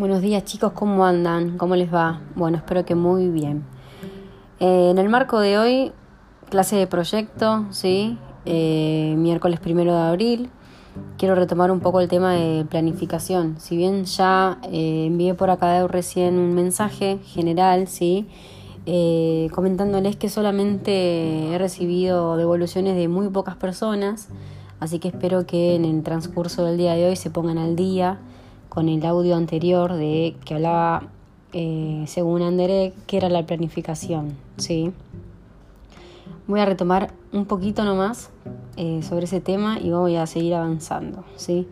Buenos días chicos, ¿cómo andan? ¿Cómo les va? Bueno, espero que muy bien. Eh, en el marco de hoy, clase de proyecto, ¿sí? Eh, miércoles primero de abril, quiero retomar un poco el tema de planificación. Si bien ya eh, envié por acá recién un mensaje general, ¿sí? comentándoles que solamente he recibido devoluciones de muy pocas personas, así que espero que en el transcurso del día de hoy se pongan al día con el audio anterior de que hablaba, eh, según Anderek, que era la planificación. ¿sí? Voy a retomar un poquito nomás eh, sobre ese tema y voy a seguir avanzando. ¿sí?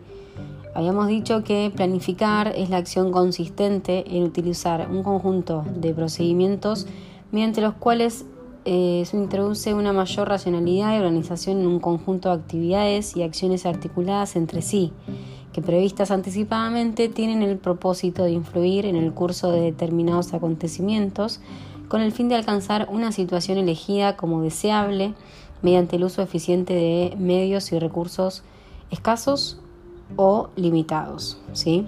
Habíamos dicho que planificar es la acción consistente en utilizar un conjunto de procedimientos mediante los cuales eh, se introduce una mayor racionalidad y organización en un conjunto de actividades y acciones articuladas entre sí que previstas anticipadamente tienen el propósito de influir en el curso de determinados acontecimientos con el fin de alcanzar una situación elegida como deseable mediante el uso eficiente de medios y recursos escasos o limitados. ¿sí?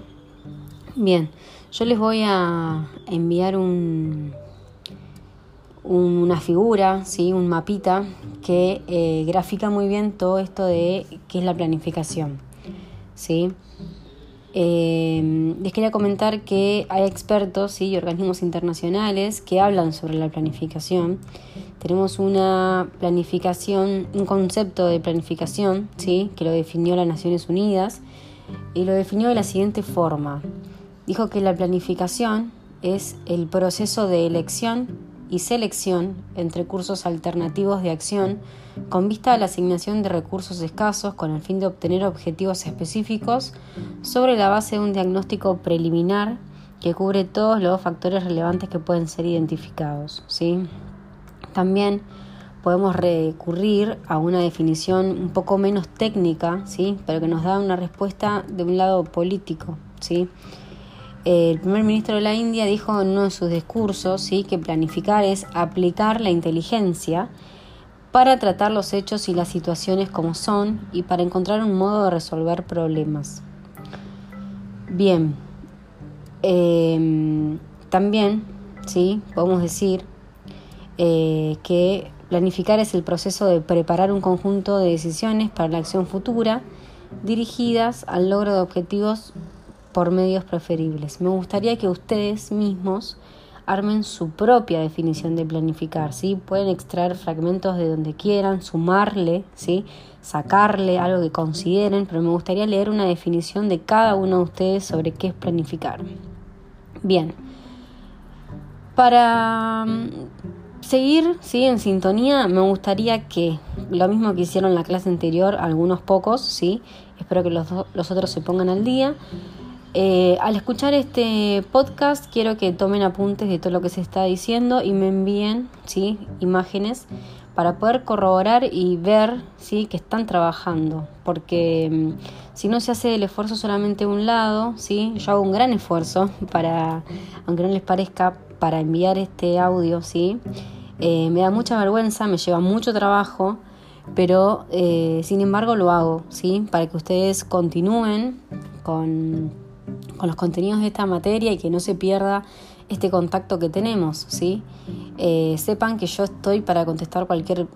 Bien, yo les voy a enviar un, una figura, ¿sí? un mapita que eh, grafica muy bien todo esto de qué es la planificación. ¿Sí? Eh, les quería comentar que hay expertos y organismos internacionales que hablan sobre la planificación. Tenemos una planificación, un concepto de planificación, ¿sí? que lo definió las Naciones Unidas y lo definió de la siguiente forma. Dijo que la planificación es el proceso de elección y selección entre cursos alternativos de acción con vista a la asignación de recursos escasos con el fin de obtener objetivos específicos sobre la base de un diagnóstico preliminar que cubre todos los factores relevantes que pueden ser identificados. ¿sí? También podemos recurrir a una definición un poco menos técnica, ¿sí? pero que nos da una respuesta de un lado político. ¿sí? El primer ministro de la India dijo en uno de sus discursos ¿sí? que planificar es aplicar la inteligencia para tratar los hechos y las situaciones como son y para encontrar un modo de resolver problemas. Bien, em, también ¿sí? podemos decir eh, que planificar es el proceso de preparar un conjunto de decisiones para la acción futura dirigidas al logro de objetivos por medios preferibles. Me gustaría que ustedes mismos armen su propia definición de planificar, ¿sí? Pueden extraer fragmentos de donde quieran, sumarle, ¿sí? Sacarle algo que consideren, pero me gustaría leer una definición de cada uno de ustedes sobre qué es planificar. Bien. Para mm, seguir ¿sí? en sintonía, me gustaría que lo mismo que hicieron la clase anterior, algunos pocos, ¿sí? espero que los, los otros se pongan al día, eh, al escuchar este podcast quiero que tomen apuntes de todo lo que se está diciendo y me envíen ¿sí? imágenes para poder corroborar y ver ¿sí? que están trabajando. Porque mm, si no se hace el esfuerzo solamente un lado, ¿sí? yo hago un gran esfuerzo para, aunque no les parezca, para enviar este audio. ¿sí? Eh, me da mucha vergüenza, me lleva mucho trabajo, pero eh, sin embargo lo hago, ¿sí? para que ustedes continúen con con los contenidos de esta materia y que no se pierda este contacto que tenemos, ¿sí? Eh, sepan que yo estoy para contestar cualquier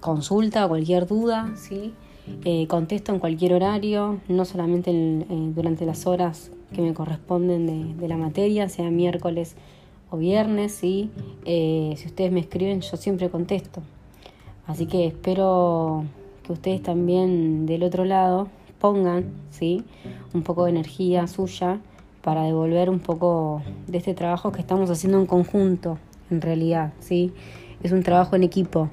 consulta, cualquier duda, ¿sí? Eh, contesto en cualquier horario, no solamente eh, durante las horas que me corresponden de, la materia, sea miércoles o viernes, ¿sí? si ustedes me escriben, yo siempre contesto. Así que espero que ustedes también del otro lado pongan ¿sí? un poco de energía suya para devolver un poco de este trabajo que estamos haciendo en conjunto, en realidad, ¿sí? Es un trabajo en equipo.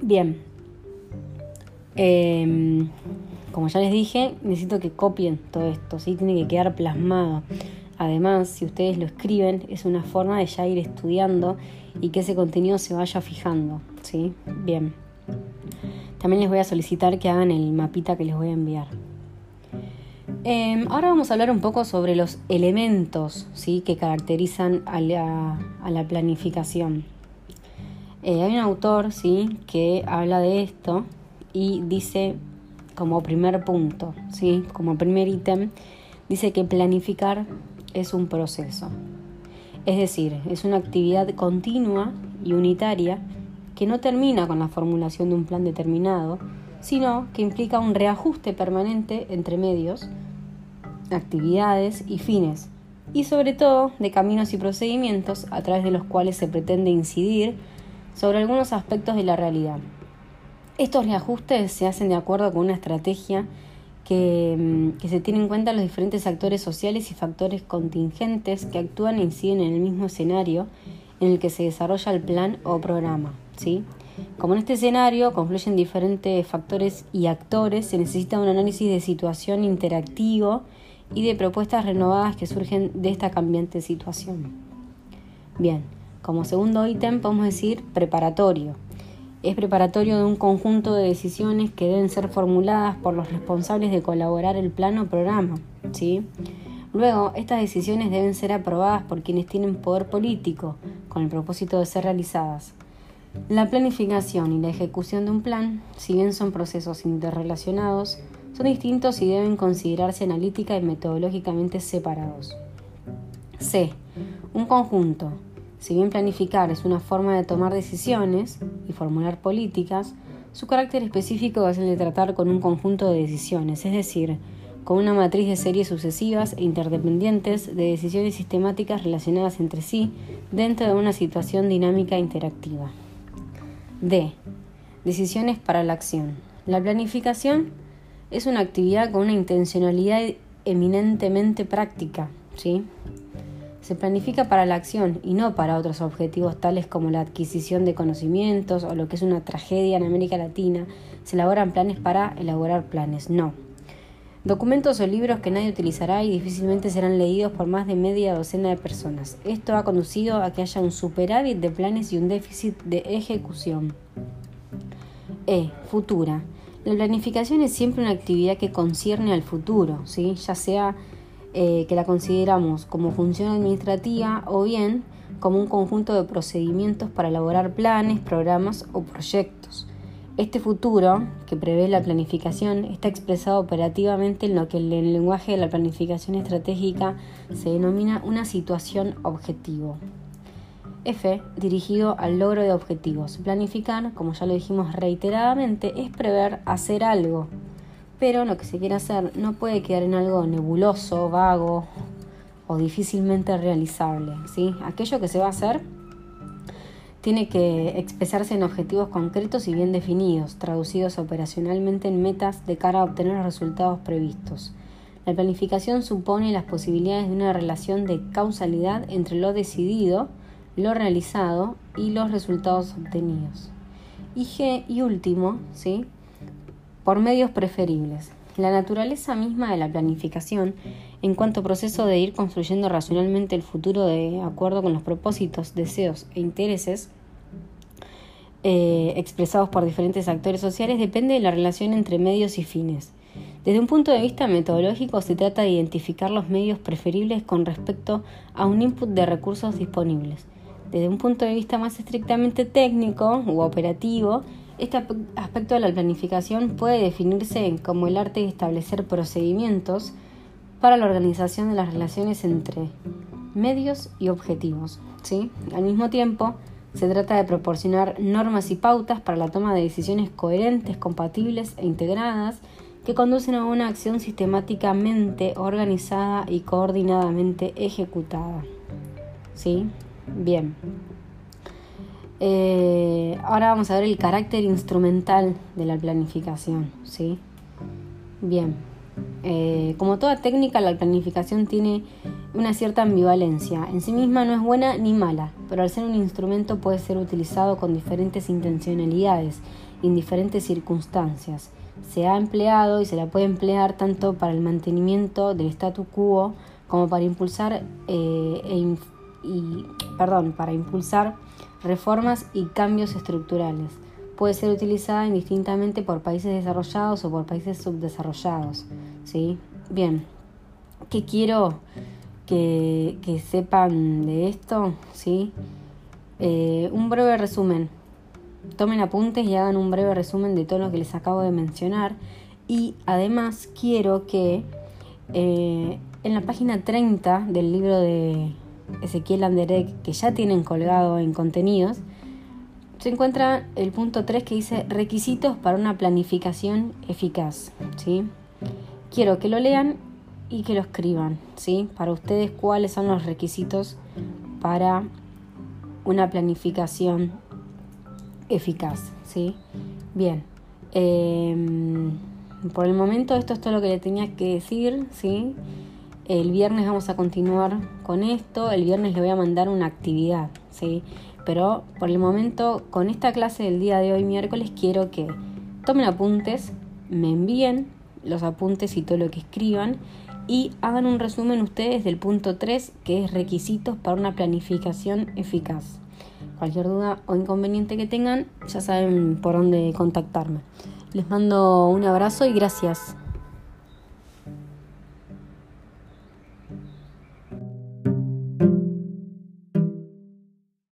Bien. Em, como ya les dije, necesito que copien todo esto, ¿sí? Tiene que quedar plasmado. Además, si ustedes lo escriben, es una forma de ya ir estudiando y que ese contenido se vaya fijando, ¿sí? Bien. También les voy a solicitar que hagan el mapita que les voy a enviar. Em, ahora vamos a hablar un poco sobre los elementos ¿sí? que caracterizan a la, planificación. Eh, hay un autor ¿sí? que habla de esto y dice como primer punto, ¿sí? como primer ítem, dice que planificar es un proceso. Es decir, es una actividad continua y unitaria que no termina con la formulación de un plan determinado, sino que implica un reajuste permanente entre medios, actividades y fines, y sobre todo de caminos y procedimientos a través de los cuales se pretende incidir sobre algunos aspectos de la realidad. Estos reajustes se hacen de acuerdo con una estrategia que, mm, que, se tiene en cuenta los diferentes actores sociales y factores contingentes que actúan e inciden en el mismo escenario en el que se desarrolla el plan o programa. Como en este escenario confluyen diferentes factores y actores, se necesita un análisis de situación interactivo y de propuestas renovadas que surgen de esta cambiante situación. Bien, como segundo ítem podemos decir preparatorio. Es preparatorio de un conjunto de decisiones que deben ser formuladas por los responsables de colaborar el plan o programa. ¿sí? Luego, estas decisiones deben ser aprobadas por quienes tienen poder político, con el propósito de ser realizadas. La planificación y la ejecución de un plan, si bien son procesos interrelacionados, son distintos y deben considerarse analítica y metodológicamente separados. C. Un conjunto. Si bien planificar es una forma de tomar decisiones y formular políticas, su carácter específico es el de tratar con un conjunto de decisiones, es decir, con una matriz de series sucesivas e interdependientes de decisiones sistemáticas relacionadas entre sí dentro de una situación dinámica interactiva. D. Decisiones para la acción. La planificación es una actividad con una intencionalidad eminentemente práctica, ¿sí? Se planifica para la acción y no para otros objetivos tales como la adquisición de conocimientos o lo que es una tragedia en América Latina. Se elaboran planes para elaborar planes, no. Documentos o libros que nadie utilizará y difícilmente serán leídos por más de media docena de personas. Esto ha conducido a que haya un superávit de planes y un déficit de ejecución. E. Futura. La planificación es siempre una actividad que concierne al futuro, ¿sí? ya sea eh, que la consideramos como función administrativa o bien como un conjunto de procedimientos para elaborar planes, programas o proyectos. Este futuro, que prevé la planificación, está expresado operativamente en lo que en el lenguaje de la planificación estratégica se denomina una situación objetivo. F, dirigido al logro de objetivos. Planificar, como ya lo dijimos reiteradamente, es prever hacer algo, pero lo que se quiere hacer no puede quedar en algo nebuloso, vago o difícilmente realizable. ¿sí? Aquello que se va a hacer tiene que expresarse en objetivos concretos y bien definidos, traducidos operacionalmente en metas de cara a obtener los resultados previstos. La planificación supone las posibilidades de una relación de causalidad entre lo decidido, lo realizado y los resultados obtenidos. Y G, y último, ¿sí? por medios preferibles. La naturaleza misma de la planificación, en cuanto proceso de ir construyendo racionalmente el futuro de acuerdo con los propósitos, deseos e intereses eh, expresados por diferentes actores sociales, depende de la relación entre medios y fines. Desde un punto de vista metodológico se trata de identificar los medios preferibles con respecto a un input de recursos disponibles. Desde un punto de vista más estrictamente técnico u operativo, este aspecto de la planificación puede definirse como el arte de establecer procedimientos para la organización de las relaciones entre medios y objetivos. ¿sí? Al mismo tiempo, se trata de proporcionar normas y pautas para la toma de decisiones coherentes, compatibles e integradas que conducen a una acción sistemáticamente organizada y coordinadamente ejecutada. ¿Sí? Bien. Eh, ahora vamos a ver el carácter instrumental de la planificación, ¿sí? Bien. Eh, como toda técnica, la planificación tiene una cierta ambivalencia. En sí misma no es buena ni mala, pero al ser un instrumento puede ser utilizado con diferentes intencionalidades en diferentes circunstancias. Se ha empleado y se la puede emplear tanto para el mantenimiento del statu quo como para impulsar eh, e perdón, para impulsar reformas y cambios estructurales. Puede ser utilizada indistintamente por países desarrollados o por países subdesarrollados. ¿sí? Bien, ¿qué quiero que, sepan de esto? ¿sí? Eh, un breve resumen. Tomen apuntes y hagan un breve resumen de todo lo que les acabo de mencionar. Y además quiero que eh, en la página 30 del libro de Ezequiel Anderek, que ya tienen colgado en contenidos, se encuentra el punto 3 que dice requisitos para una planificación eficaz. ¿sí? Quiero que lo lean y que lo escriban. ¿sí? Para ustedes, cuáles son los requisitos para una planificación eficaz. ¿sí? Bien. Em, por el momento esto es todo lo que le tenía que decir. ¿sí? El viernes vamos a continuar con esto. El viernes le voy a mandar una actividad. ¿sí? Pero por el momento, con esta clase del día de hoy, miércoles, quiero que tomen apuntes, me envíen los apuntes y todo lo que escriban y hagan un resumen ustedes del punto 3, que es requisitos para una planificación eficaz. Cualquier duda o inconveniente que tengan, ya saben por dónde contactarme. Les mando un abrazo y gracias.